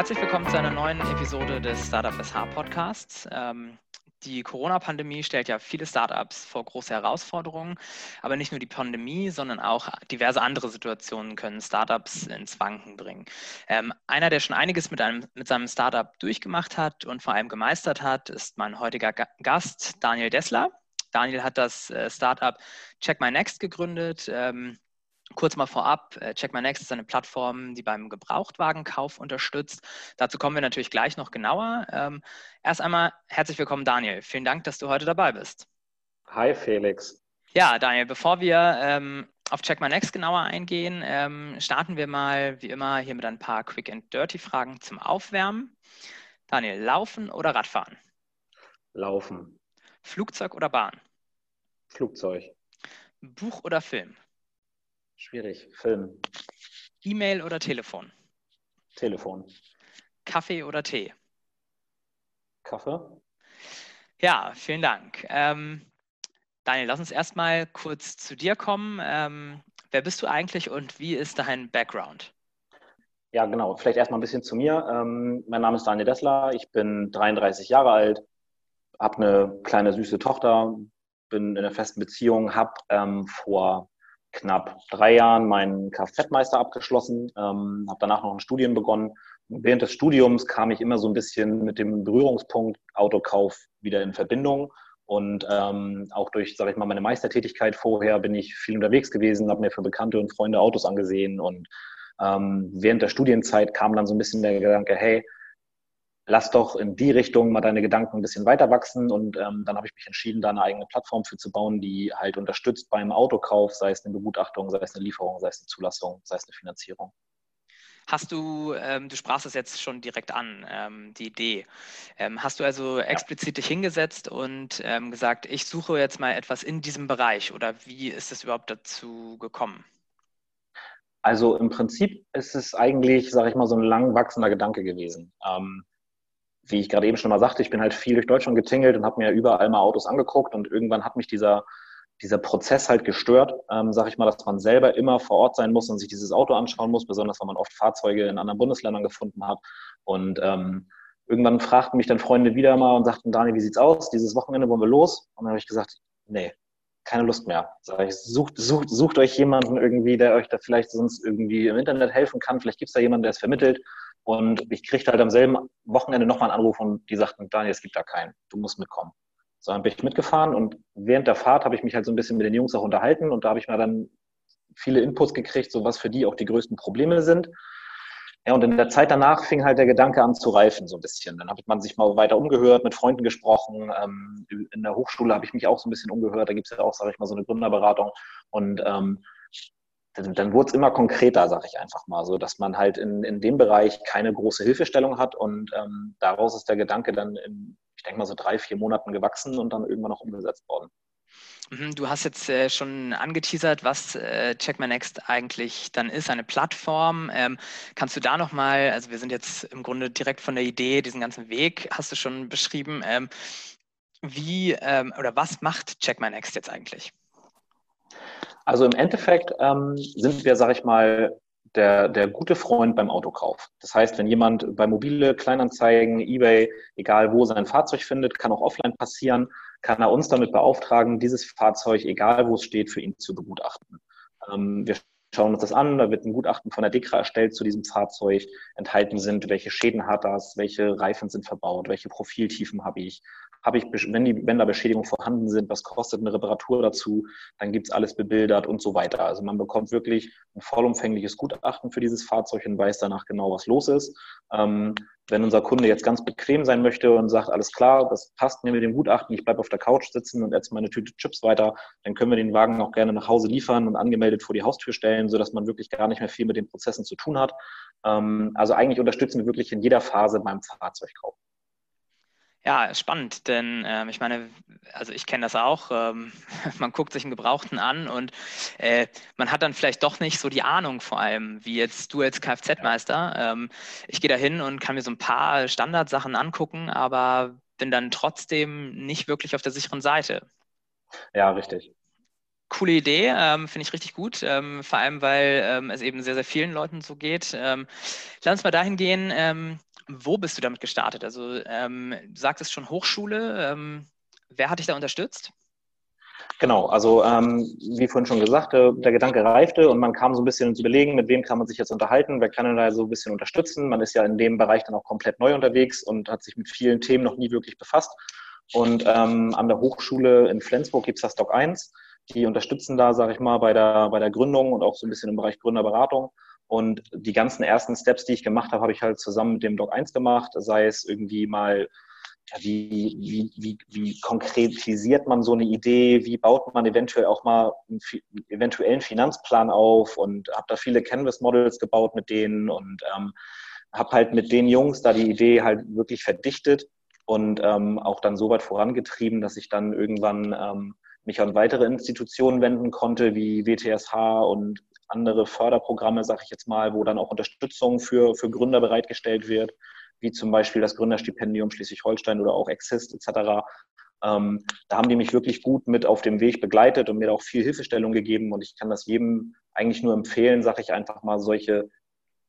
Herzlich willkommen zu einer neuen Episode des Startup SH Podcasts. Ähm, die Corona-Pandemie stellt ja viele Startups vor große Herausforderungen, aber nicht nur die Pandemie, sondern auch diverse andere Situationen können Startups ins Wanken bringen. Ähm, einer, der schon einiges mit, einem, mit seinem Startup durchgemacht hat und vor allem gemeistert hat, ist mein heutiger Gast, Daniel Dessler. Daniel hat das äh, Startup Check My Next gegründet. Ähm, Kurz mal vorab, äh, Check My Next ist eine Plattform, die beim Gebrauchtwagenkauf unterstützt. Dazu kommen wir natürlich gleich noch genauer. Ähm, erst einmal herzlich willkommen, Daniel. Vielen Dank, dass du heute dabei bist. Hi, Felix. Ja, Daniel, bevor wir ähm, auf Check My Next genauer eingehen, ähm, starten wir mal wie immer hier mit ein paar Quick and Dirty Fragen zum Aufwärmen. Daniel, laufen oder Radfahren? Laufen. Flugzeug oder Bahn? Flugzeug. Buch oder Film? Schwierig. Film. E-Mail oder Telefon? Telefon. Kaffee oder Tee? Kaffee. Ja, vielen Dank. Ähm, Daniel, lass uns erstmal kurz zu dir kommen. Ähm, wer bist du eigentlich und wie ist dein Background? Ja, genau. Vielleicht erstmal ein bisschen zu mir. Ähm, mein Name ist Daniel Dessler. Ich bin 33 Jahre alt, habe eine kleine süße Tochter, bin in einer festen Beziehung, habe ähm, vor knapp drei Jahren meinen Kfz-Meister abgeschlossen, ähm, habe danach noch ein Studium begonnen. Und während des Studiums kam ich immer so ein bisschen mit dem Berührungspunkt Autokauf wieder in Verbindung. Und ähm, auch durch, sage ich mal, meine Meistertätigkeit vorher bin ich viel unterwegs gewesen, habe mir für Bekannte und Freunde Autos angesehen. Und ähm, während der Studienzeit kam dann so ein bisschen der Gedanke, hey, lass doch in die Richtung mal deine Gedanken ein bisschen weiter wachsen. Und ähm, dann habe ich mich entschieden, da eine eigene Plattform für zu bauen, die halt unterstützt beim Autokauf, sei es eine Begutachtung, sei es eine Lieferung, sei es eine Zulassung, sei es eine Finanzierung. Hast du, ähm, du sprachst es jetzt schon direkt an, ähm, die Idee. Ähm, hast du also explizit dich hingesetzt und ähm, gesagt, ich suche jetzt mal etwas in diesem Bereich oder wie ist es überhaupt dazu gekommen? Also im Prinzip ist es eigentlich, sage ich mal, so ein lang wachsender Gedanke gewesen. Ähm, wie ich gerade eben schon mal sagte, ich bin halt viel durch Deutschland getingelt und habe mir überall mal Autos angeguckt und irgendwann hat mich dieser, dieser Prozess halt gestört, ähm, sage ich mal, dass man selber immer vor Ort sein muss und sich dieses Auto anschauen muss, besonders wenn man oft Fahrzeuge in anderen Bundesländern gefunden hat. Und ähm, irgendwann fragten mich dann Freunde wieder mal und sagten, Dani, wie sieht's aus? Dieses Wochenende wollen wir los? Und dann habe ich gesagt, nee, keine Lust mehr. Sag ich, sucht, sucht, sucht euch jemanden irgendwie, der euch da vielleicht sonst irgendwie im Internet helfen kann. Vielleicht gibt es da jemanden, der es vermittelt. Und ich kriegte halt am selben Wochenende nochmal einen Anruf und die sagten, Daniel, es gibt da keinen, du musst mitkommen. So dann bin ich mitgefahren und während der Fahrt habe ich mich halt so ein bisschen mit den Jungs auch unterhalten und da habe ich mir dann viele Inputs gekriegt, so was für die auch die größten Probleme sind. Ja, und in der Zeit danach fing halt der Gedanke an zu reifen, so ein bisschen. Dann hat man sich mal weiter umgehört, mit Freunden gesprochen. Ähm, in der Hochschule habe ich mich auch so ein bisschen umgehört. Da gibt es ja auch, sage ich mal, so eine Gründerberatung. Und ähm, dann, dann wurde es immer konkreter, sage ich einfach mal, so dass man halt in, in dem Bereich keine große Hilfestellung hat und ähm, daraus ist der Gedanke dann in, ich denke mal, so drei, vier Monaten gewachsen und dann irgendwann auch umgesetzt worden. Mhm, du hast jetzt äh, schon angeteasert, was äh, Check My Next eigentlich dann ist, eine Plattform. Ähm, kannst du da nochmal, also wir sind jetzt im Grunde direkt von der Idee, diesen ganzen Weg hast du schon beschrieben. Ähm, wie ähm, oder was macht Check My Next jetzt eigentlich? Also im Endeffekt ähm, sind wir, sage ich mal, der, der gute Freund beim Autokauf. Das heißt, wenn jemand bei mobile Kleinanzeigen, eBay, egal wo sein Fahrzeug findet, kann auch offline passieren, kann er uns damit beauftragen, dieses Fahrzeug, egal wo es steht, für ihn zu begutachten. Ähm, wir schauen uns das an, da wird ein Gutachten von der DEKRA erstellt zu diesem Fahrzeug. Enthalten sind, welche Schäden hat das, welche Reifen sind verbaut, welche Profiltiefen habe ich, habe ich, wenn, die, wenn da Beschädigungen vorhanden sind, was kostet eine Reparatur dazu, dann gibt es alles bebildert und so weiter. Also man bekommt wirklich ein vollumfängliches Gutachten für dieses Fahrzeug und weiß danach genau, was los ist. Ähm, wenn unser Kunde jetzt ganz bequem sein möchte und sagt, alles klar, das passt mir mit dem Gutachten, ich bleibe auf der Couch sitzen und esse meine Tüte Chips weiter, dann können wir den Wagen auch gerne nach Hause liefern und angemeldet vor die Haustür stellen, sodass man wirklich gar nicht mehr viel mit den Prozessen zu tun hat. Ähm, also eigentlich unterstützen wir wirklich in jeder Phase beim Fahrzeugkauf. Ja, spannend, denn ähm, ich meine, also ich kenne das auch. Ähm, man guckt sich einen Gebrauchten an und äh, man hat dann vielleicht doch nicht so die Ahnung, vor allem wie jetzt du als Kfz-Meister. Ähm, ich gehe da hin und kann mir so ein paar Standardsachen angucken, aber bin dann trotzdem nicht wirklich auf der sicheren Seite. Ja, richtig. Coole Idee, ähm, finde ich richtig gut, ähm, vor allem weil ähm, es eben sehr, sehr vielen Leuten so geht. Ähm, lass uns mal dahin gehen, ähm, wo bist du damit gestartet? Also ähm, du sagtest schon Hochschule. Ähm, wer hat dich da unterstützt? Genau, also ähm, wie vorhin schon gesagt, der, der, Gedanke reifte und man kam so ein bisschen ins Überlegen, mit wem kann man sich jetzt unterhalten, wer kann da so ein bisschen unterstützen. Man ist ja in dem Bereich dann auch komplett neu unterwegs und hat sich mit vielen Themen noch nie wirklich befasst. Und ähm, an der Hochschule in Flensburg gibt es das Doc 1. Die unterstützen da, sage ich mal, bei der, bei der Gründung und auch so ein bisschen im Bereich Gründerberatung. Und die ganzen ersten Steps, die ich gemacht habe, habe ich halt zusammen mit dem Doc 1 gemacht, sei es irgendwie mal wie, wie, wie, wie konkretisiert man so eine Idee, wie baut man eventuell auch mal einen eventuellen Finanzplan auf? Und habe da viele Canvas-Models gebaut mit denen und ähm, habe halt mit den Jungs da die Idee halt wirklich verdichtet und ähm, auch dann so weit vorangetrieben, dass ich dann irgendwann ähm, mich an weitere Institutionen wenden konnte, wie WTSH und andere Förderprogramme, sage ich jetzt mal, wo dann auch Unterstützung für, für Gründer bereitgestellt wird wie zum Beispiel das Gründerstipendium Schleswig-Holstein oder auch Exist etc. Ähm, da haben die mich wirklich gut mit auf dem Weg begleitet und mir auch viel Hilfestellung gegeben. Und ich kann das jedem eigentlich nur empfehlen, sage ich einfach mal, solche,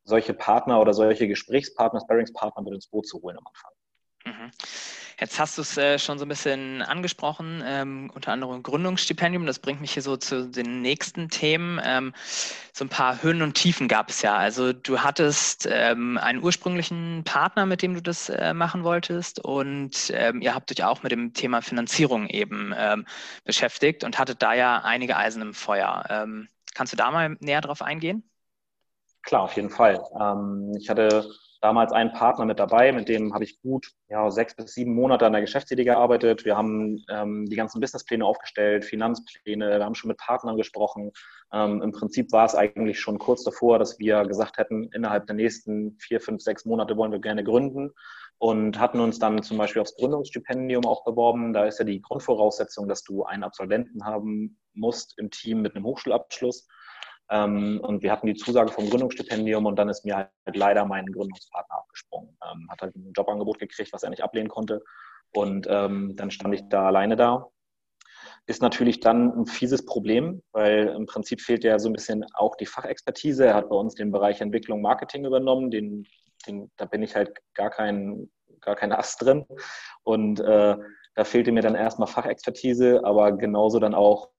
solche Partner oder solche Gesprächspartner, Sparringspartner mit ins Boot zu holen am Anfang. Mhm. Jetzt hast du es äh, schon so ein bisschen angesprochen, ähm, unter anderem Gründungsstipendium. Das bringt mich hier so zu den nächsten Themen. Ähm, so ein paar Höhen und Tiefen gab es ja. Also du hattest ähm, einen ursprünglichen Partner, mit dem du das äh, machen wolltest und ähm, ihr habt euch auch mit dem Thema Finanzierung eben ähm, beschäftigt und hattet da ja einige Eisen im Feuer. Ähm, kannst du da mal näher drauf eingehen? Klar, auf jeden Fall. ich hatte damals einen Partner mit dabei, mit dem habe ich gut ja, sechs bis sieben Monate an der Geschäftsidee gearbeitet. Wir haben ähm, die ganzen Businesspläne aufgestellt, Finanzpläne, wir haben schon mit Partnern gesprochen. Ähm, Im Prinzip war es eigentlich schon kurz davor, dass wir gesagt hätten, innerhalb der nächsten vier, fünf, sechs Monate wollen wir gerne gründen und hatten uns dann zum Beispiel aufs Gründungsstipendium auch beworben. Da ist ja die Grundvoraussetzung, dass du einen Absolventen haben musst im Team mit einem Hochschulabschluss. Ähm, und wir hatten die Zusage vom Gründungsstipendium und dann ist mir halt leider mein Gründungspartner abgesprungen. Ähm, hat halt ein Jobangebot gekriegt, was er nicht ablehnen konnte. Und ähm, dann stand ich da alleine da. Ist natürlich dann ein fieses Problem, weil im Prinzip fehlt ja so ein bisschen auch die Fachexpertise. Er hat bei uns den Bereich Entwicklung, Marketing übernommen. Den, den, da bin ich halt gar kein, gar kein Ast drin. Und äh, da fehlte mir dann erstmal Fachexpertise, aber genauso dann auch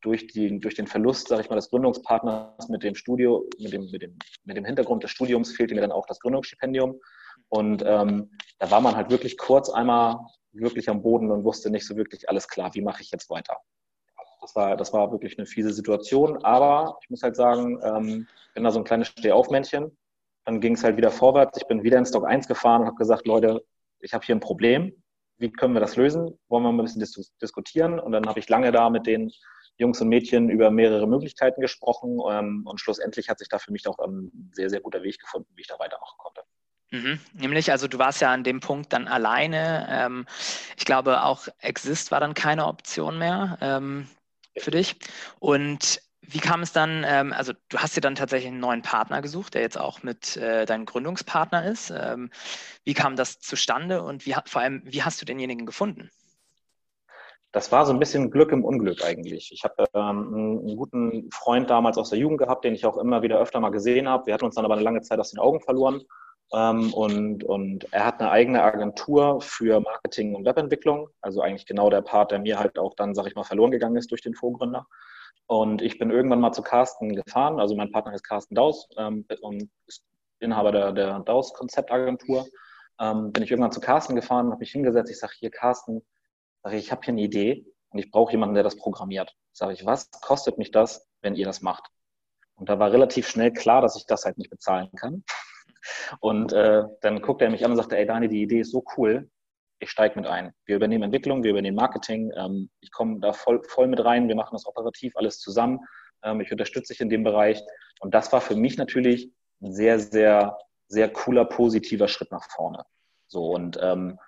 durch, die, durch den Verlust, sage ich mal, des Gründungspartners mit dem Studio, mit dem, mit, dem, mit dem Hintergrund des Studiums fehlte mir dann auch das Gründungsstipendium. Und ähm, da war man halt wirklich kurz einmal wirklich am Boden und wusste nicht so wirklich alles klar, wie mache ich jetzt weiter. Das war, das war wirklich eine fiese Situation, aber ich muss halt sagen, ähm, bin da so ein kleines Stehaufmännchen. Dann ging es halt wieder vorwärts. Ich bin wieder in Stock 1 gefahren und habe gesagt, Leute, ich habe hier ein Problem. Wie können wir das lösen? Wollen wir mal ein bisschen dis diskutieren? Und dann habe ich lange da mit den Jungs und Mädchen über mehrere Möglichkeiten gesprochen ähm, und schlussendlich hat sich da für mich auch ein sehr, sehr guter Weg gefunden, wie ich da weitermachen konnte. Mhm. Nämlich, also du warst ja an dem Punkt dann alleine. Ähm, ich glaube, auch Exist war dann keine Option mehr ähm, für dich. Und wie kam es dann, ähm, also du hast dir dann tatsächlich einen neuen Partner gesucht, der jetzt auch mit äh, deinem Gründungspartner ist. Ähm, wie kam das zustande und wie, vor allem, wie hast du denjenigen gefunden? Das war so ein bisschen Glück im Unglück eigentlich. Ich habe ähm, einen guten Freund damals aus der Jugend gehabt, den ich auch immer wieder öfter mal gesehen habe. Wir hatten uns dann aber eine lange Zeit aus den Augen verloren. Ähm, und, und er hat eine eigene Agentur für Marketing und Webentwicklung. Also eigentlich genau der Part, der mir halt auch dann, sag ich mal, verloren gegangen ist durch den Vorgründer. Und ich bin irgendwann mal zu Carsten gefahren. Also mein Partner ist Carsten Daus ähm, und ist Inhaber der, der Daus Konzeptagentur. Ähm, bin ich irgendwann zu Carsten gefahren, habe mich hingesetzt. Ich sage, hier Carsten, Sage ich, ich habe hier eine Idee und ich brauche jemanden, der das programmiert. Sage ich, was kostet mich das, wenn ihr das macht? Und da war relativ schnell klar, dass ich das halt nicht bezahlen kann. Und äh, dann guckte er mich an und sagte, ey Dani, die Idee ist so cool, ich steige mit ein. Wir übernehmen Entwicklung, wir übernehmen Marketing, ähm, ich komme da voll, voll mit rein, wir machen das operativ alles zusammen, ähm, ich unterstütze dich in dem Bereich. Und das war für mich natürlich ein sehr, sehr, sehr cooler, positiver Schritt nach vorne. So und ähm,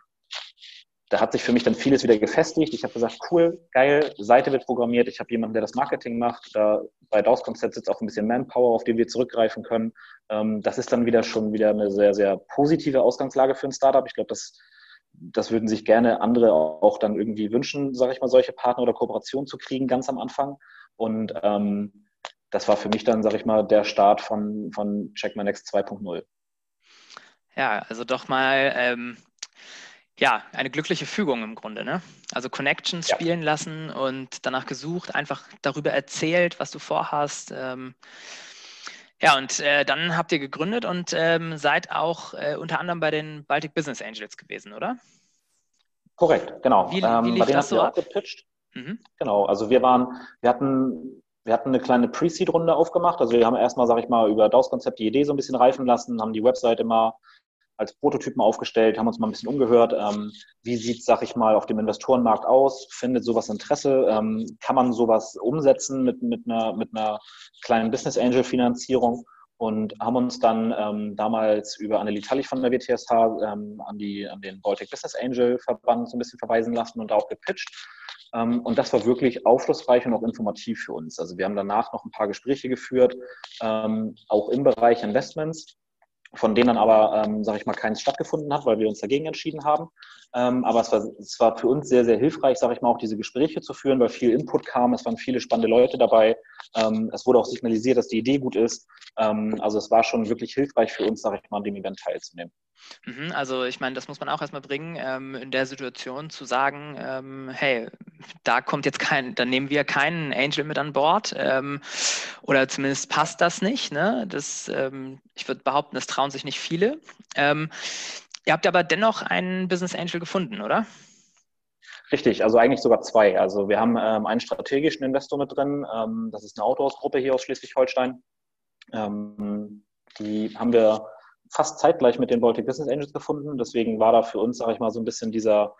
da hat sich für mich dann vieles wieder gefestigt. Ich habe gesagt, cool, geil, Seite wird programmiert, ich habe jemanden, der das Marketing macht. Da, bei DAOS Konzept sitzt auch ein bisschen Manpower, auf den wir zurückgreifen können. Ähm, das ist dann wieder schon wieder eine sehr, sehr positive Ausgangslage für ein Startup. Ich glaube, das, das würden sich gerne andere auch dann irgendwie wünschen, sage ich mal, solche Partner oder Kooperationen zu kriegen, ganz am Anfang. Und ähm, das war für mich dann, sage ich mal, der Start von, von Check My Next 2.0. Ja, also doch mal ähm, ja, eine glückliche Fügung im Grunde, ne? Also Connections ja. spielen lassen und danach gesucht, einfach darüber erzählt, was du vorhast. Ähm, ja, und äh, dann habt ihr gegründet und ähm, seid auch äh, unter anderem bei den Baltic Business Angels gewesen, oder? Korrekt, genau. Wie, wie ähm, lief das so ab? Gepitcht. Mhm. Genau, also wir waren, wir hatten, wir hatten eine kleine Pre-Seed-Runde aufgemacht. Also wir haben erstmal, sage ich mal, über DAOS-Konzept die Idee so ein bisschen reifen lassen, haben die Website immer als Prototypen aufgestellt, haben uns mal ein bisschen umgehört. Ähm, wie sieht, sag ich mal, auf dem Investorenmarkt aus? Findet sowas Interesse? Ähm, kann man sowas umsetzen mit, mit, einer, mit einer kleinen Business Angel Finanzierung? Und haben uns dann ähm, damals über Annelie Tallich von der WTSH ähm, an, die, an den Baltic Business Angel Verband so ein bisschen verweisen lassen und auch gepitcht. Ähm, und das war wirklich aufschlussreich und auch informativ für uns. Also wir haben danach noch ein paar Gespräche geführt, ähm, auch im Bereich Investments von denen dann aber, ähm, sage ich mal, keins stattgefunden hat, weil wir uns dagegen entschieden haben. Ähm, aber es war, es war für uns sehr, sehr hilfreich, sage ich mal, auch diese Gespräche zu führen, weil viel Input kam, es waren viele spannende Leute dabei. Ähm, es wurde auch signalisiert, dass die Idee gut ist. Ähm, also es war schon wirklich hilfreich für uns, sage ich mal, an dem Event teilzunehmen. Mhm, also ich meine, das muss man auch erstmal bringen, ähm, in der Situation zu sagen, ähm, hey, da kommt jetzt kein, da nehmen wir keinen Angel mit an Bord ähm, oder zumindest passt das nicht. Ne? Das, ähm, ich würde behaupten, das trauen sich nicht viele. Ähm, ihr habt aber dennoch einen Business Angel gefunden, oder? Richtig, also eigentlich sogar zwei. Also wir haben ähm, einen strategischen Investor mit drin. das ist eine Autohausgruppe hier aus Schleswig-Holstein. die haben wir fast zeitgleich mit den Baltic Business Angels gefunden. Deswegen war da für uns, sage ich mal, so ein bisschen dieser,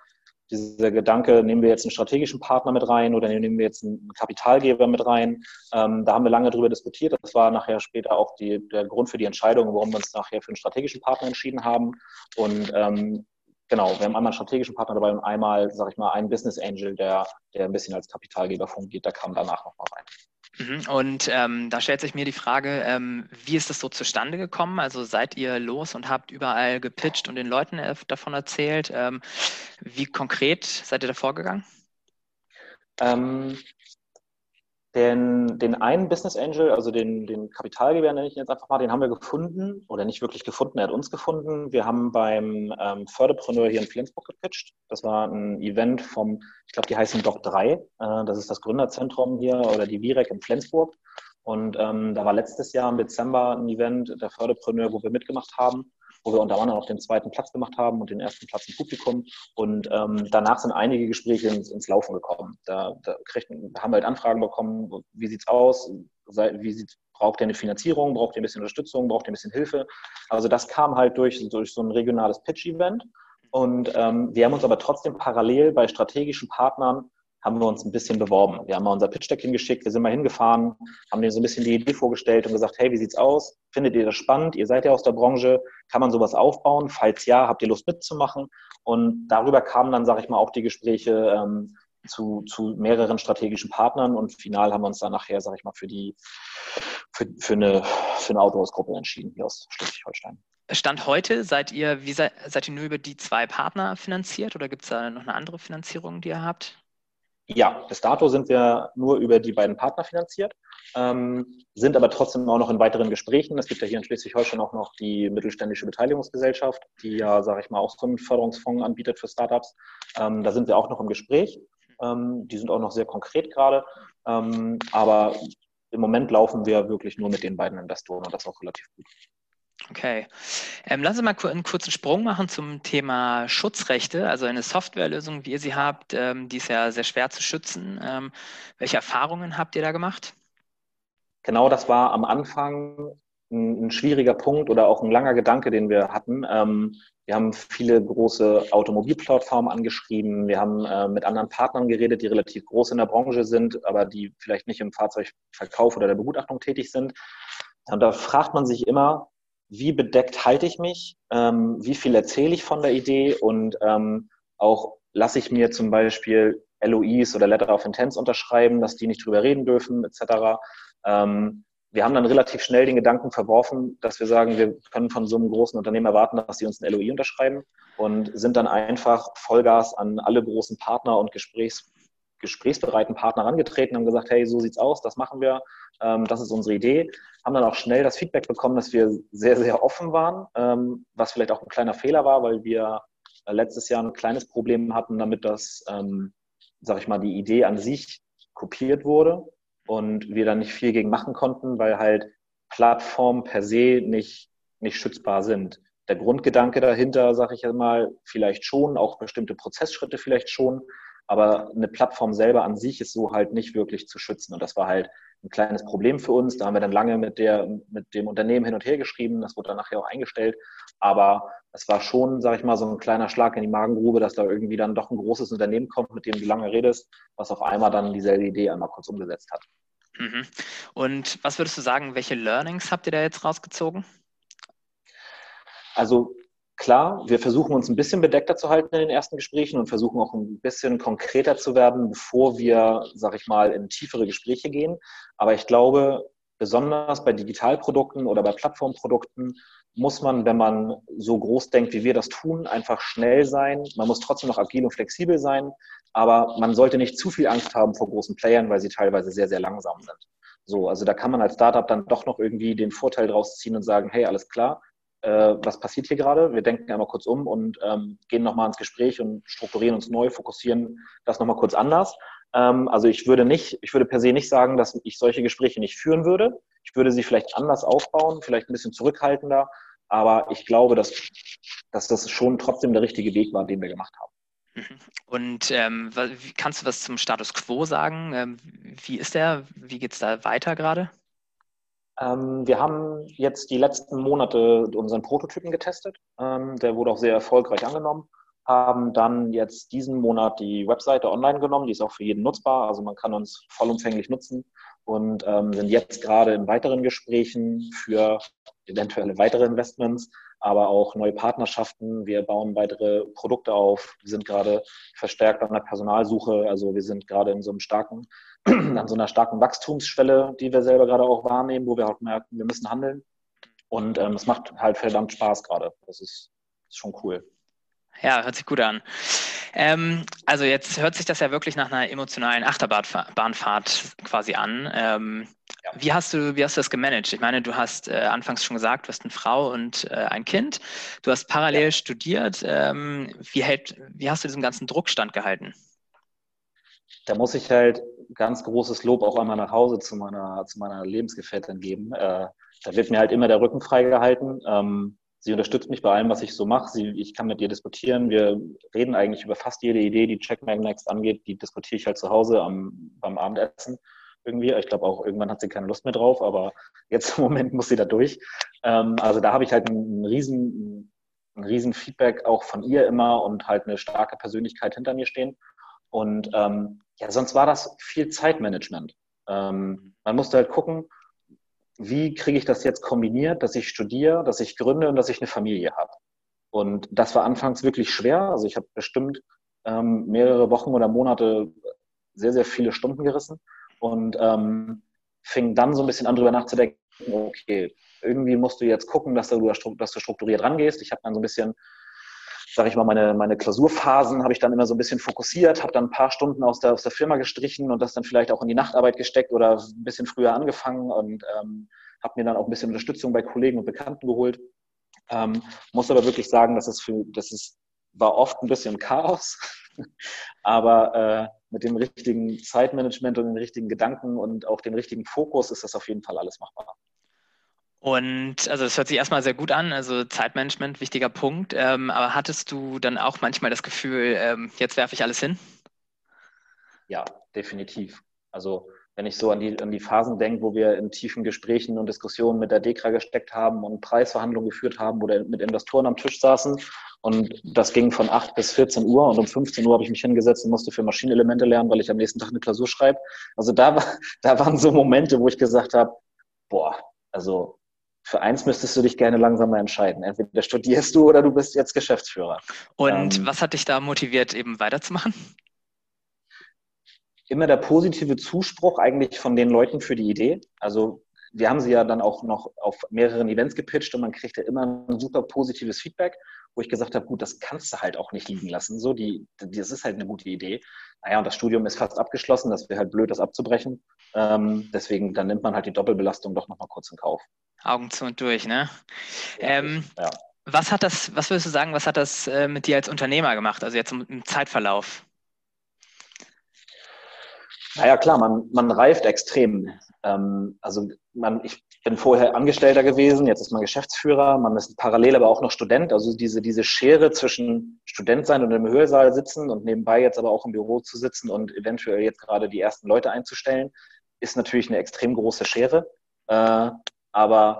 dieser Gedanke, nehmen wir jetzt einen strategischen Partner mit rein oder nehmen wir jetzt einen Kapitalgeber mit rein. Ähm, da haben wir lange drüber diskutiert. Das war nachher später auch die, der Grund für die Entscheidung, warum wir uns nachher für einen strategischen Partner entschieden haben. Und ähm, genau, wir haben einmal einen strategischen Partner dabei und einmal, sage ich mal, einen Business Angel, der, der ein bisschen als Kapitalgeber fungiert. Der kam danach nochmal rein. Mhm. Und ähm, da stellt sich mir die Frage, ähm, wie ist das so zustande gekommen? Also seid ihr los und habt überall gepitcht und den Leuten davon erzählt? Ähm, wie konkret seid ihr da vorgegangen? Ähm, den, einen Business Angel, also den, den Kapitalgeber nenne ich jetzt einfach mal, den haben wir gefunden oder nicht wirklich gefunden, er hat uns gefunden. Wir haben beim ähm, Förderpreneur hier in Flensburg gepitcht. Das war ein Event vom, ich glaube, die heißen Doc 3. Äh, das ist das Gründerzentrum hier oder die VIREC in Flensburg. Und ähm, da war letztes Jahr im Dezember ein Event der Förderpreneur, wo wir mitgemacht haben wo wir unter anderem auch den zweiten Platz gemacht haben und den ersten Platz im Publikum. Und ähm, danach sind einige Gespräche ins, ins Laufen gekommen. Da, da kriegten, haben wir halt Anfragen bekommen, wie sieht's aus? Wie sieht, braucht ihr eine Finanzierung? Braucht ihr ein bisschen Unterstützung? Braucht ihr ein bisschen Hilfe? Also das kam halt durch, durch so ein regionales Pitch-Event. Und ähm, wir haben uns aber trotzdem parallel bei strategischen Partnern haben wir uns ein bisschen beworben. Wir haben mal unser Pitch-Deck hingeschickt, wir sind mal hingefahren, haben denen so ein bisschen die Idee vorgestellt und gesagt, hey, wie sieht's aus? Findet ihr das spannend? Ihr seid ja aus der Branche, kann man sowas aufbauen? Falls ja, habt ihr Lust mitzumachen? Und darüber kamen dann, sage ich mal, auch die Gespräche ähm, zu, zu mehreren strategischen Partnern und final haben wir uns dann nachher, sage ich mal, für die für, für eine, für eine Autohausgruppe entschieden hier aus Schleswig-Holstein. Stand heute, seid ihr, wie seid, seid ihr nur über die zwei Partner finanziert oder gibt es da noch eine andere Finanzierung, die ihr habt? Ja, bis dato sind wir nur über die beiden Partner finanziert, ähm, sind aber trotzdem auch noch in weiteren Gesprächen. Es gibt ja hier in Schleswig-Holstein auch noch die Mittelständische Beteiligungsgesellschaft, die ja, sage ich mal, auch so einen Förderungsfonds anbietet für Startups. Ähm, da sind wir auch noch im Gespräch. Ähm, die sind auch noch sehr konkret gerade. Ähm, aber im Moment laufen wir wirklich nur mit den beiden Investoren und das auch relativ gut. Okay. Ähm, lassen Sie mal einen kurzen Sprung machen zum Thema Schutzrechte. Also eine Softwarelösung, wie ihr sie habt, ähm, die ist ja sehr schwer zu schützen. Ähm, welche Erfahrungen habt ihr da gemacht? Genau, das war am Anfang ein, ein schwieriger Punkt oder auch ein langer Gedanke, den wir hatten. Ähm, wir haben viele große Automobilplattformen angeschrieben. Wir haben äh, mit anderen Partnern geredet, die relativ groß in der Branche sind, aber die vielleicht nicht im Fahrzeugverkauf oder der Begutachtung tätig sind. Und da fragt man sich immer, wie bedeckt halte ich mich, ähm, wie viel erzähle ich von der Idee und ähm, auch lasse ich mir zum Beispiel LOIs oder Letter of Intents unterschreiben, dass die nicht drüber reden dürfen, etc. Ähm, wir haben dann relativ schnell den Gedanken verworfen, dass wir sagen, wir können von so einem großen Unternehmen erwarten, dass sie uns ein LOI unterschreiben und sind dann einfach Vollgas an alle großen Partner und Gesprächs gesprächsbereiten Partner herangetreten, haben gesagt, hey, so sieht's aus, das machen wir, ähm, das ist unsere Idee. Haben dann auch schnell das Feedback bekommen, dass wir sehr, sehr offen waren, ähm, was vielleicht auch ein kleiner Fehler war, weil wir äh, letztes Jahr ein kleines Problem hatten, damit das, ähm, sag ich mal, die Idee an sich kopiert wurde und wir dann nicht viel gegen machen konnten, weil halt Plattformen per se nicht, nicht schützbar sind. Der Grundgedanke dahinter, sage ich mal, vielleicht schon, auch bestimmte Prozessschritte vielleicht schon, aber eine Plattform selber an sich ist so halt nicht wirklich zu schützen. Und das war halt ein kleines Problem für uns. Da haben wir dann lange mit, der, mit dem Unternehmen hin und her geschrieben. Das wurde dann nachher auch eingestellt. Aber es war schon, sage ich mal, so ein kleiner Schlag in die Magengrube, dass da irgendwie dann doch ein großes Unternehmen kommt, mit dem du lange redest, was auf einmal dann dieselbe Idee einmal kurz umgesetzt hat. Mhm. Und was würdest du sagen, welche Learnings habt ihr da jetzt rausgezogen? Also klar, wir versuchen uns ein bisschen bedeckter zu halten in den ersten Gesprächen und versuchen auch ein bisschen konkreter zu werden, bevor wir, sag ich mal, in tiefere Gespräche gehen. Aber ich glaube, besonders bei Digitalprodukten oder bei Plattformprodukten muss man, wenn man so groß denkt, wie wir das tun, einfach schnell sein. Man muss trotzdem noch agil und flexibel sein, aber man sollte nicht zu viel Angst haben vor großen Playern, weil sie teilweise sehr, sehr langsam sind. So, also da kann man als Startup dann doch noch irgendwie den Vorteil draus ziehen und sagen, hey, alles klar, äh, was passiert hier gerade. Wir denken einmal kurz um und ähm, gehen nochmal ins Gespräch und strukturieren uns neu, fokussieren das nochmal kurz anders. Ähm, also ich würde nicht, ich würde per se nicht sagen, dass ich solche Gespräche nicht führen würde. Ich würde sie vielleicht anders aufbauen, vielleicht ein bisschen zurückhaltender, aber ich glaube, dass, dass das schon trotzdem der richtige Weg war, den wir gemacht haben. Mhm. Und ähm, kannst du was zum Status quo sagen? Ähm, wie ist der? Wie geht es da weiter gerade? Ähm, wir haben jetzt die letzten Monate unseren Prototypen getestet. Ähm, der wurde auch sehr erfolgreich angenommen. Haben dann jetzt diesen Monat die Webseite online genommen. Die ist auch für jeden nutzbar. Also man kann uns vollumfänglich nutzen und ähm, sind jetzt gerade in weiteren Gesprächen für eventuelle weitere Investments, aber auch neue Partnerschaften. Wir bauen weitere Produkte auf. Wir sind gerade verstärkt an der Personalsuche. Also wir sind gerade in so einem starken an so einer starken Wachstumsschwelle, die wir selber gerade auch wahrnehmen, wo wir auch merken, wir müssen handeln. Und ähm, es macht halt verdammt Spaß gerade. Das ist, ist, schon cool. Ja, hört sich gut an. Ähm, also jetzt hört sich das ja wirklich nach einer emotionalen Achterbahnfahrt quasi an. Ähm, ja. Wie hast du, wie hast du das gemanagt? Ich meine, du hast äh, anfangs schon gesagt, du hast eine Frau und äh, ein Kind. Du hast parallel ja. studiert. Ähm, wie, hält, wie hast du diesen ganzen Druck standgehalten? da muss ich halt ganz großes Lob auch einmal nach Hause zu meiner, zu meiner Lebensgefährtin geben. Äh, da wird mir halt immer der Rücken freigehalten. Ähm, sie unterstützt mich bei allem, was ich so mache. Ich kann mit ihr diskutieren. Wir reden eigentlich über fast jede Idee, die Checkmag Next angeht. Die diskutiere ich halt zu Hause am, beim Abendessen irgendwie. Ich glaube auch, irgendwann hat sie keine Lust mehr drauf, aber jetzt im Moment muss sie da durch. Ähm, also da habe ich halt einen riesen, ein riesen Feedback auch von ihr immer und halt eine starke Persönlichkeit hinter mir stehen. Und ähm, ja, sonst war das viel Zeitmanagement. Ähm, man musste halt gucken, wie kriege ich das jetzt kombiniert, dass ich studiere, dass ich gründe und dass ich eine Familie habe. Und das war anfangs wirklich schwer. Also ich habe bestimmt ähm, mehrere Wochen oder Monate sehr, sehr viele Stunden gerissen und ähm, fing dann so ein bisschen an, drüber nachzudenken, okay, irgendwie musst du jetzt gucken, dass du, dass du strukturiert rangehst. Ich habe dann so ein bisschen sage ich mal, meine, meine Klausurphasen habe ich dann immer so ein bisschen fokussiert, habe dann ein paar Stunden aus der, aus der Firma gestrichen und das dann vielleicht auch in die Nachtarbeit gesteckt oder ein bisschen früher angefangen und ähm, habe mir dann auch ein bisschen Unterstützung bei Kollegen und Bekannten geholt. Ähm, muss aber wirklich sagen, dass es für, dass es war oft ein bisschen Chaos, aber äh, mit dem richtigen Zeitmanagement und den richtigen Gedanken und auch dem richtigen Fokus ist das auf jeden Fall alles machbar. Und also es hört sich erstmal sehr gut an, also Zeitmanagement, wichtiger Punkt. Ähm, aber hattest du dann auch manchmal das Gefühl, ähm, jetzt werfe ich alles hin? Ja, definitiv. Also wenn ich so an die, an die Phasen denke, wo wir in tiefen Gesprächen und Diskussionen mit der DEKRA gesteckt haben und Preisverhandlungen geführt haben, wir mit Investoren am Tisch saßen und das ging von 8 bis 14 Uhr und um 15 Uhr habe ich mich hingesetzt und musste für Maschinenelemente lernen, weil ich am nächsten Tag eine Klausur schreibe. Also da, da waren so Momente, wo ich gesagt habe, boah, also für eins müsstest du dich gerne langsam mal entscheiden. Entweder studierst du oder du bist jetzt Geschäftsführer. Und ähm, was hat dich da motiviert, eben weiterzumachen? Immer der positive Zuspruch eigentlich von den Leuten für die Idee. Also wir haben sie ja dann auch noch auf mehreren Events gepitcht und man kriegte immer ein super positives Feedback, wo ich gesagt habe, gut, das kannst du halt auch nicht liegen lassen. So, die, das ist halt eine gute Idee. Naja, und das Studium ist fast abgeschlossen, das wäre halt blöd, das abzubrechen. Ähm, deswegen, dann nimmt man halt die Doppelbelastung doch nochmal kurz in Kauf. Augen zu und durch, ne? Ähm, ja. Was hat das, was würdest du sagen, was hat das äh, mit dir als Unternehmer gemacht, also jetzt im, im Zeitverlauf? Naja, klar, man, man reift extrem. Ähm, also man, ich bin vorher Angestellter gewesen, jetzt ist man Geschäftsführer, man ist parallel aber auch noch Student. Also diese, diese Schere zwischen Student sein und im Hörsaal sitzen und nebenbei jetzt aber auch im Büro zu sitzen und eventuell jetzt gerade die ersten Leute einzustellen, ist natürlich eine extrem große Schere. Äh, aber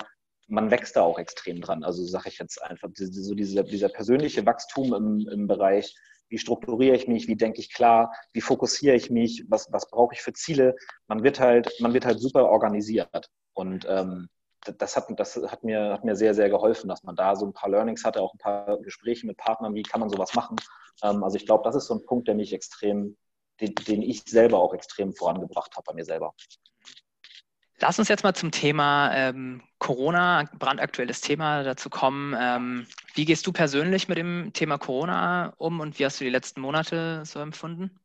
man wächst da auch extrem dran. Also sage ich jetzt einfach, so dieser, dieser persönliche Wachstum im, im Bereich wie strukturiere ich mich, wie denke ich klar, wie fokussiere ich mich, was, was brauche ich für Ziele. Man wird halt, man wird halt super organisiert. Und ähm, das, hat, das hat, mir, hat mir sehr, sehr geholfen, dass man da so ein paar Learnings hatte, auch ein paar Gespräche mit Partnern, wie kann man sowas machen. Ähm, also ich glaube, das ist so ein Punkt, der mich extrem, den, den ich selber auch extrem vorangebracht habe bei mir selber. Lass uns jetzt mal zum Thema ähm, Corona, brandaktuelles Thema, dazu kommen. Ähm, wie gehst du persönlich mit dem Thema Corona um und wie hast du die letzten Monate so empfunden?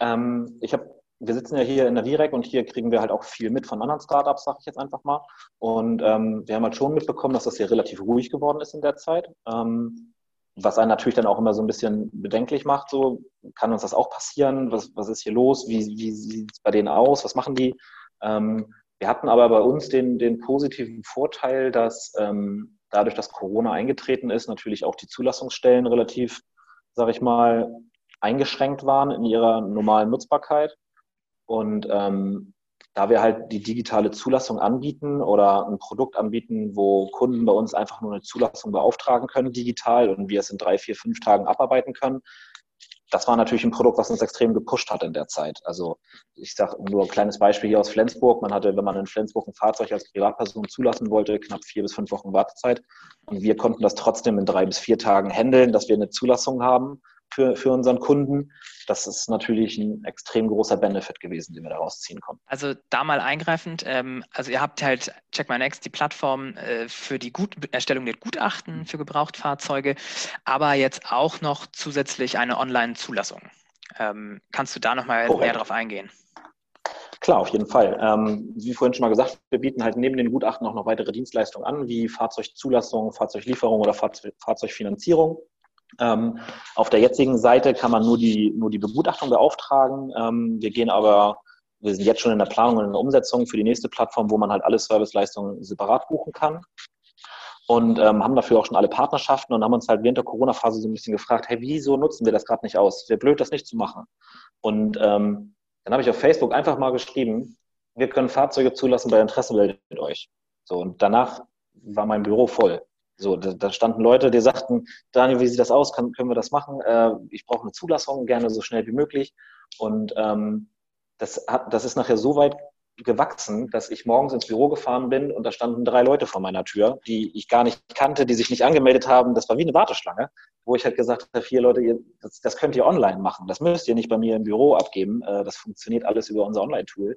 Ähm, ich habe wir sitzen ja hier in der Virek und hier kriegen wir halt auch viel mit von anderen Startups, sage ich jetzt einfach mal. Und ähm, wir haben halt schon mitbekommen, dass das hier relativ ruhig geworden ist in der Zeit. Ähm, was einen natürlich dann auch immer so ein bisschen bedenklich macht, so kann uns das auch passieren? Was, was ist hier los? Wie, wie sieht es bei denen aus? Was machen die? Ähm, wir hatten aber bei uns den, den positiven Vorteil, dass ähm, dadurch, dass Corona eingetreten ist, natürlich auch die Zulassungsstellen relativ, sage ich mal, eingeschränkt waren in ihrer normalen Nutzbarkeit. Und ähm, da wir halt die digitale Zulassung anbieten oder ein Produkt anbieten, wo Kunden bei uns einfach nur eine Zulassung beauftragen können, digital, und wir es in drei, vier, fünf Tagen abarbeiten können, das war natürlich ein Produkt, was uns extrem gepusht hat in der Zeit. Also ich sage nur ein kleines Beispiel hier aus Flensburg. Man hatte, wenn man in Flensburg ein Fahrzeug als Privatperson zulassen wollte, knapp vier bis fünf Wochen Wartezeit. Und wir konnten das trotzdem in drei bis vier Tagen handeln, dass wir eine Zulassung haben für, für unseren Kunden. Das ist natürlich ein extrem großer Benefit gewesen, den wir daraus ziehen konnten. Also da mal eingreifend, ähm, also ihr habt halt Check My Next, die Plattform äh, für die Gut Erstellung der Gutachten für Gebrauchtfahrzeuge, aber jetzt auch noch zusätzlich eine Online-Zulassung. Ähm, kannst du da nochmal näher drauf eingehen? Klar, auf jeden Fall. Ähm, wie vorhin schon mal gesagt, wir bieten halt neben den Gutachten auch noch weitere Dienstleistungen an, wie Fahrzeugzulassung, Fahrzeuglieferung oder Fahrzeug Fahrzeugfinanzierung. Ähm, auf der jetzigen Seite kann man nur die, nur die Begutachtung beauftragen. Ähm, wir gehen aber, wir sind jetzt schon in der Planung und in der Umsetzung für die nächste Plattform, wo man halt alle Serviceleistungen separat buchen kann. Und ähm, haben dafür auch schon alle Partnerschaften und haben uns halt während der Corona-Phase so ein bisschen gefragt, hey, wieso nutzen wir das gerade nicht aus? Wäre blöd, das nicht zu machen. Und ähm, dann habe ich auf Facebook einfach mal geschrieben, wir können Fahrzeuge zulassen bei Interesse meldet euch. So, und danach war mein Büro voll. So, da, da, standen Leute, die sagten, Daniel, wie sieht das aus? Kann, können wir das machen? Äh, ich brauche eine Zulassung, gerne so schnell wie möglich. Und ähm, das, hat, das ist nachher so weit gewachsen, dass ich morgens ins Büro gefahren bin und da standen drei Leute vor meiner Tür, die ich gar nicht kannte, die sich nicht angemeldet haben. Das war wie eine Warteschlange, wo ich halt gesagt habe, hier Leute, ihr, das, das, könnt ihr online machen. Das müsst ihr nicht bei mir im Büro abgeben. Äh, das funktioniert alles über unser Online-Tool.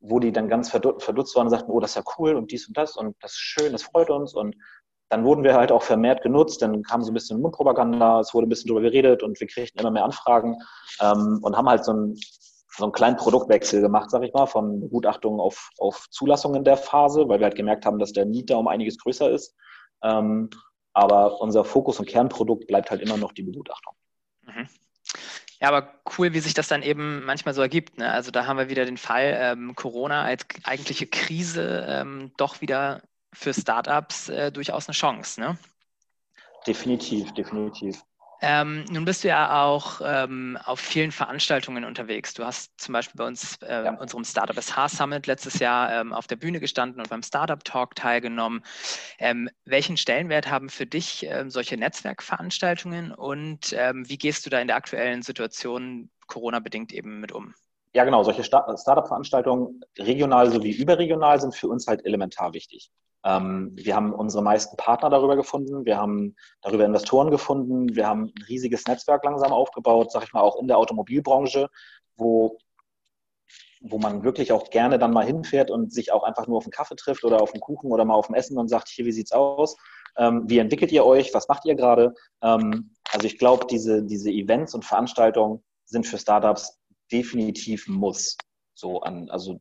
Wo die dann ganz verdutzt waren und sagten, oh, das ist ja cool und dies und das und das ist schön, das freut uns und dann wurden wir halt auch vermehrt genutzt, dann kam so ein bisschen Mundpropaganda, es wurde ein bisschen drüber geredet und wir kriegten immer mehr Anfragen ähm, und haben halt so einen, so einen kleinen Produktwechsel gemacht, sag ich mal, von Begutachtung auf, auf Zulassung in der Phase, weil wir halt gemerkt haben, dass der Need da um einiges größer ist. Ähm, aber unser Fokus und Kernprodukt bleibt halt immer noch die Begutachtung. Ja, aber cool, wie sich das dann eben manchmal so ergibt. Ne? Also da haben wir wieder den Fall, ähm, Corona als eigentliche Krise ähm, doch wieder für Startups äh, durchaus eine Chance. Ne? Definitiv, definitiv. Ähm, nun bist du ja auch ähm, auf vielen Veranstaltungen unterwegs. Du hast zum Beispiel bei uns, äh, ja. unserem Startup SH Summit letztes Jahr ähm, auf der Bühne gestanden und beim Startup Talk teilgenommen. Ähm, welchen Stellenwert haben für dich ähm, solche Netzwerkveranstaltungen und ähm, wie gehst du da in der aktuellen Situation Corona-bedingt eben mit um? Ja, genau. Solche Startup-Veranstaltungen, regional sowie überregional, sind für uns halt elementar wichtig. Ähm, wir haben unsere meisten Partner darüber gefunden, wir haben darüber Investoren gefunden, wir haben ein riesiges Netzwerk langsam aufgebaut, sag ich mal, auch in der Automobilbranche, wo wo man wirklich auch gerne dann mal hinfährt und sich auch einfach nur auf einen Kaffee trifft oder auf einen Kuchen oder mal auf dem Essen und sagt, hier, wie sieht's aus? Ähm, wie entwickelt ihr euch? Was macht ihr gerade? Ähm, also ich glaube, diese, diese Events und Veranstaltungen sind für Startups definitiv ein Muss. So an, also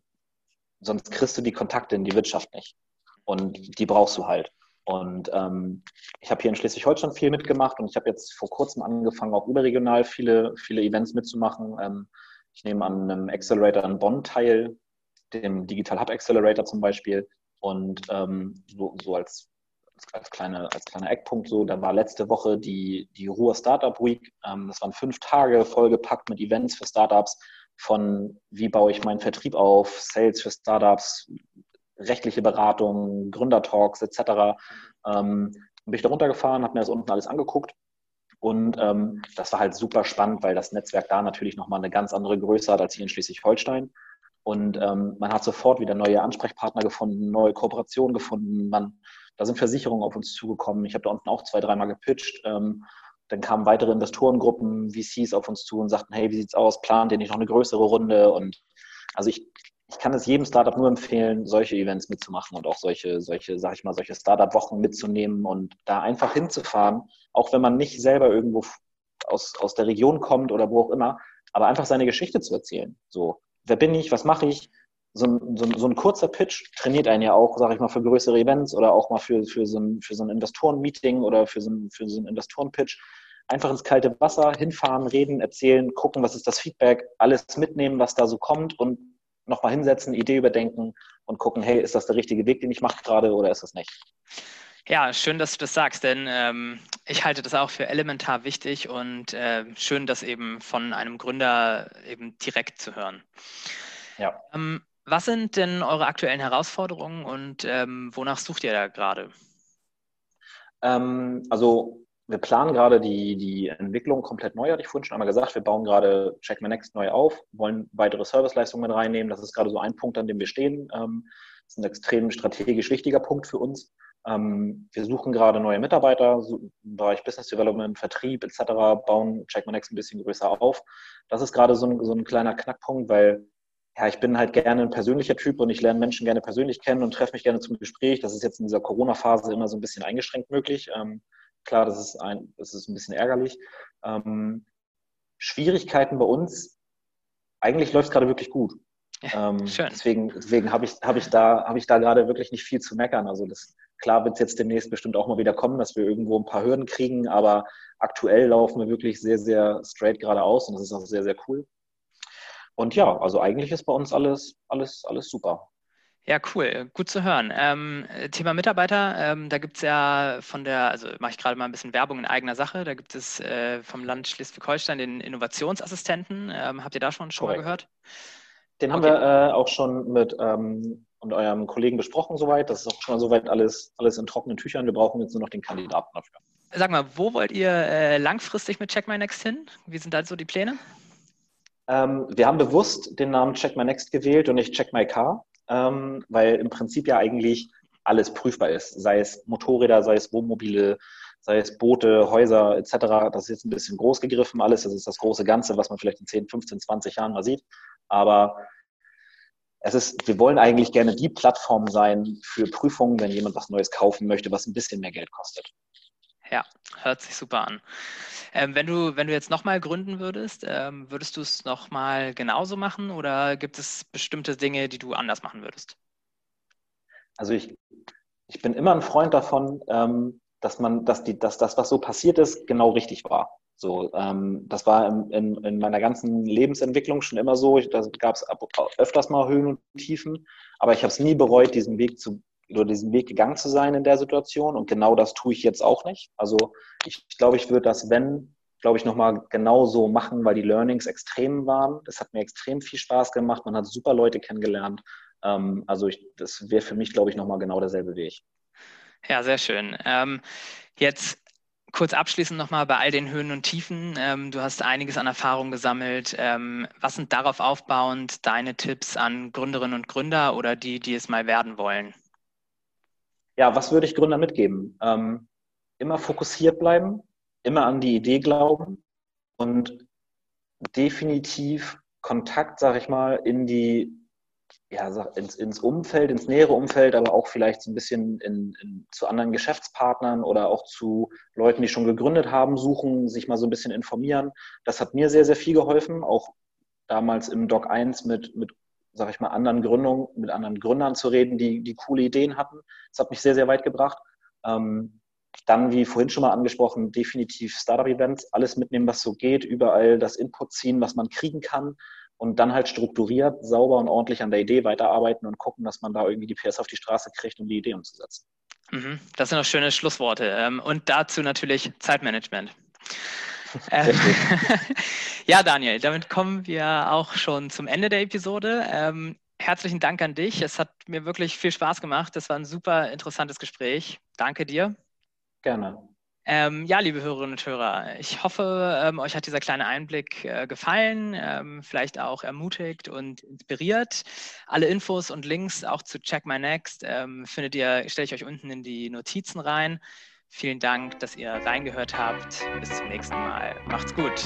sonst kriegst du die Kontakte in die Wirtschaft nicht. Und die brauchst du halt. Und ähm, ich habe hier in Schleswig-Holstein viel mitgemacht und ich habe jetzt vor kurzem angefangen, auch überregional viele, viele Events mitzumachen. Ähm, ich nehme an einem Accelerator in Bonn teil, dem Digital Hub Accelerator zum Beispiel. Und ähm, so, so als, als, kleine, als kleiner Eckpunkt so, da war letzte Woche die, die Ruhr Startup Week. Ähm, das waren fünf Tage vollgepackt mit Events für Startups von wie baue ich meinen Vertrieb auf, Sales für Startups, rechtliche Beratung, Gründertalks etc. Ähm, bin ich da runtergefahren, habe mir das unten alles angeguckt und ähm, das war halt super spannend, weil das Netzwerk da natürlich nochmal eine ganz andere Größe hat als hier in Schleswig-Holstein. Und ähm, man hat sofort wieder neue Ansprechpartner gefunden, neue Kooperationen gefunden. Man, da sind Versicherungen auf uns zugekommen. Ich habe da unten auch zwei, dreimal gepitcht. Ähm, dann kamen weitere Investorengruppen, VCs auf uns zu und sagten, hey, wie sieht's aus? Plant ihr nicht noch eine größere Runde? Und also ich, ich kann es jedem Startup nur empfehlen, solche Events mitzumachen und auch solche, solche, sag ich mal, solche Startup-Wochen mitzunehmen und da einfach hinzufahren, auch wenn man nicht selber irgendwo aus, aus der Region kommt oder wo auch immer, aber einfach seine Geschichte zu erzählen. So, wer bin ich, was mache ich? So ein, so, ein, so ein kurzer Pitch trainiert einen ja auch, sage ich mal, für größere Events oder auch mal für, für so ein, für so ein Investoren-Meeting oder für so ein, für so ein Investoren-Pitch einfach ins kalte Wasser hinfahren, reden, erzählen, gucken, was ist das Feedback, alles mitnehmen, was da so kommt und nochmal hinsetzen, Idee überdenken und gucken, hey, ist das der richtige Weg, den ich mache gerade oder ist das nicht? Ja, schön, dass du das sagst, denn ähm, ich halte das auch für elementar wichtig und äh, schön, das eben von einem Gründer eben direkt zu hören. Ja. Ähm, was sind denn eure aktuellen Herausforderungen und ähm, wonach sucht ihr da gerade? Ähm, also wir planen gerade die, die Entwicklung komplett neu, hatte ich vorhin schon einmal gesagt. Wir bauen gerade Check My Next neu auf, wollen weitere Serviceleistungen mit reinnehmen. Das ist gerade so ein Punkt, an dem wir stehen. Ähm, das ist ein extrem strategisch wichtiger Punkt für uns. Ähm, wir suchen gerade neue Mitarbeiter im Bereich Business Development, Vertrieb etc., bauen Check My Next ein bisschen größer auf. Das ist gerade so ein, so ein kleiner Knackpunkt, weil ja, ich bin halt gerne ein persönlicher Typ und ich lerne Menschen gerne persönlich kennen und treffe mich gerne zum Gespräch. Das ist jetzt in dieser Corona-Phase immer so ein bisschen eingeschränkt möglich. Klar, das ist ein, das ist ein bisschen ärgerlich. Ähm, Schwierigkeiten bei uns, eigentlich läuft es gerade wirklich gut. Ja, ähm, deswegen deswegen habe ich, hab ich da, hab ich da gerade wirklich nicht viel zu meckern. Also das, klar wird es jetzt demnächst bestimmt auch mal wieder kommen, dass wir irgendwo ein paar Hürden kriegen, aber aktuell laufen wir wirklich sehr, sehr straight geradeaus und das ist auch sehr, sehr cool. Und ja, also eigentlich ist bei uns alles, alles, alles super. Ja, cool, gut zu hören. Ähm, Thema Mitarbeiter, ähm, da gibt es ja von der, also mache ich gerade mal ein bisschen Werbung in eigener Sache, da gibt es äh, vom Land Schleswig-Holstein den Innovationsassistenten. Ähm, habt ihr da schon, schon mal gehört? Den haben wir äh, auch schon mit ähm, und eurem Kollegen besprochen soweit. Das ist auch schon mal soweit alles, alles in trockenen Tüchern. Wir brauchen jetzt nur noch den Kandidaten dafür. Sag mal, wo wollt ihr äh, langfristig mit Check My Next hin? Wie sind da so die Pläne? Ähm, wir haben bewusst den Namen Check My Next gewählt und nicht Check My Car ähm, weil im Prinzip ja eigentlich alles prüfbar ist, sei es Motorräder, sei es Wohnmobile, sei es Boote, Häuser etc. Das ist jetzt ein bisschen groß gegriffen alles, das ist das große Ganze, was man vielleicht in 10, 15, 20 Jahren mal sieht. Aber es ist, wir wollen eigentlich gerne die Plattform sein für Prüfungen, wenn jemand was Neues kaufen möchte, was ein bisschen mehr Geld kostet. Ja, hört sich super an. Ähm, wenn, du, wenn du jetzt nochmal gründen würdest, ähm, würdest du es nochmal genauso machen oder gibt es bestimmte Dinge, die du anders machen würdest? Also ich, ich bin immer ein Freund davon, ähm, dass man, dass die, dass das, was so passiert ist, genau richtig war. So, ähm, das war in, in, in, meiner ganzen Lebensentwicklung schon immer so. da gab es öfters mal Höhen und Tiefen, aber ich habe es nie bereut, diesen Weg zu oder diesen Weg gegangen zu sein in der Situation. Und genau das tue ich jetzt auch nicht. Also ich glaube, ich würde das, wenn, glaube ich, nochmal genau so machen, weil die Learnings extrem waren. Das hat mir extrem viel Spaß gemacht. Man hat super Leute kennengelernt. Ähm, also ich, das wäre für mich, glaube ich, nochmal genau derselbe Weg. Ja, sehr schön. Ähm, jetzt kurz abschließend nochmal bei all den Höhen und Tiefen. Ähm, du hast einiges an Erfahrung gesammelt. Ähm, was sind darauf aufbauend deine Tipps an Gründerinnen und Gründer oder die, die es mal werden wollen? Ja, was würde ich Gründern mitgeben? Ähm, immer fokussiert bleiben, immer an die Idee glauben und definitiv Kontakt, sag ich mal, in die, ja, ins, ins Umfeld, ins nähere Umfeld, aber auch vielleicht so ein bisschen in, in, zu anderen Geschäftspartnern oder auch zu Leuten, die schon gegründet haben, suchen, sich mal so ein bisschen informieren. Das hat mir sehr, sehr viel geholfen, auch damals im Doc 1 mit, mit sag ich mal, anderen Gründungen, mit anderen Gründern zu reden, die, die coole Ideen hatten. Das hat mich sehr, sehr weit gebracht. Ähm, dann, wie vorhin schon mal angesprochen, definitiv Startup-Events, alles mitnehmen, was so geht, überall das Input ziehen, was man kriegen kann und dann halt strukturiert, sauber und ordentlich an der Idee weiterarbeiten und gucken, dass man da irgendwie die PS auf die Straße kriegt, um die Idee umzusetzen. Mhm, das sind noch schöne Schlussworte. Ähm, und dazu natürlich Zeitmanagement. Äh, ja, Daniel, damit kommen wir auch schon zum Ende der Episode. Ähm, herzlichen Dank an dich. Es hat mir wirklich viel Spaß gemacht. Das war ein super interessantes Gespräch. Danke dir. Gerne. Ähm, ja, liebe Hörerinnen und Hörer, ich hoffe, ähm, euch hat dieser kleine Einblick äh, gefallen, ähm, vielleicht auch ermutigt und inspiriert. Alle Infos und Links auch zu Check My Next ähm, findet ihr, stelle ich euch unten in die Notizen rein. Vielen Dank, dass ihr reingehört habt. Bis zum nächsten Mal. Macht's gut.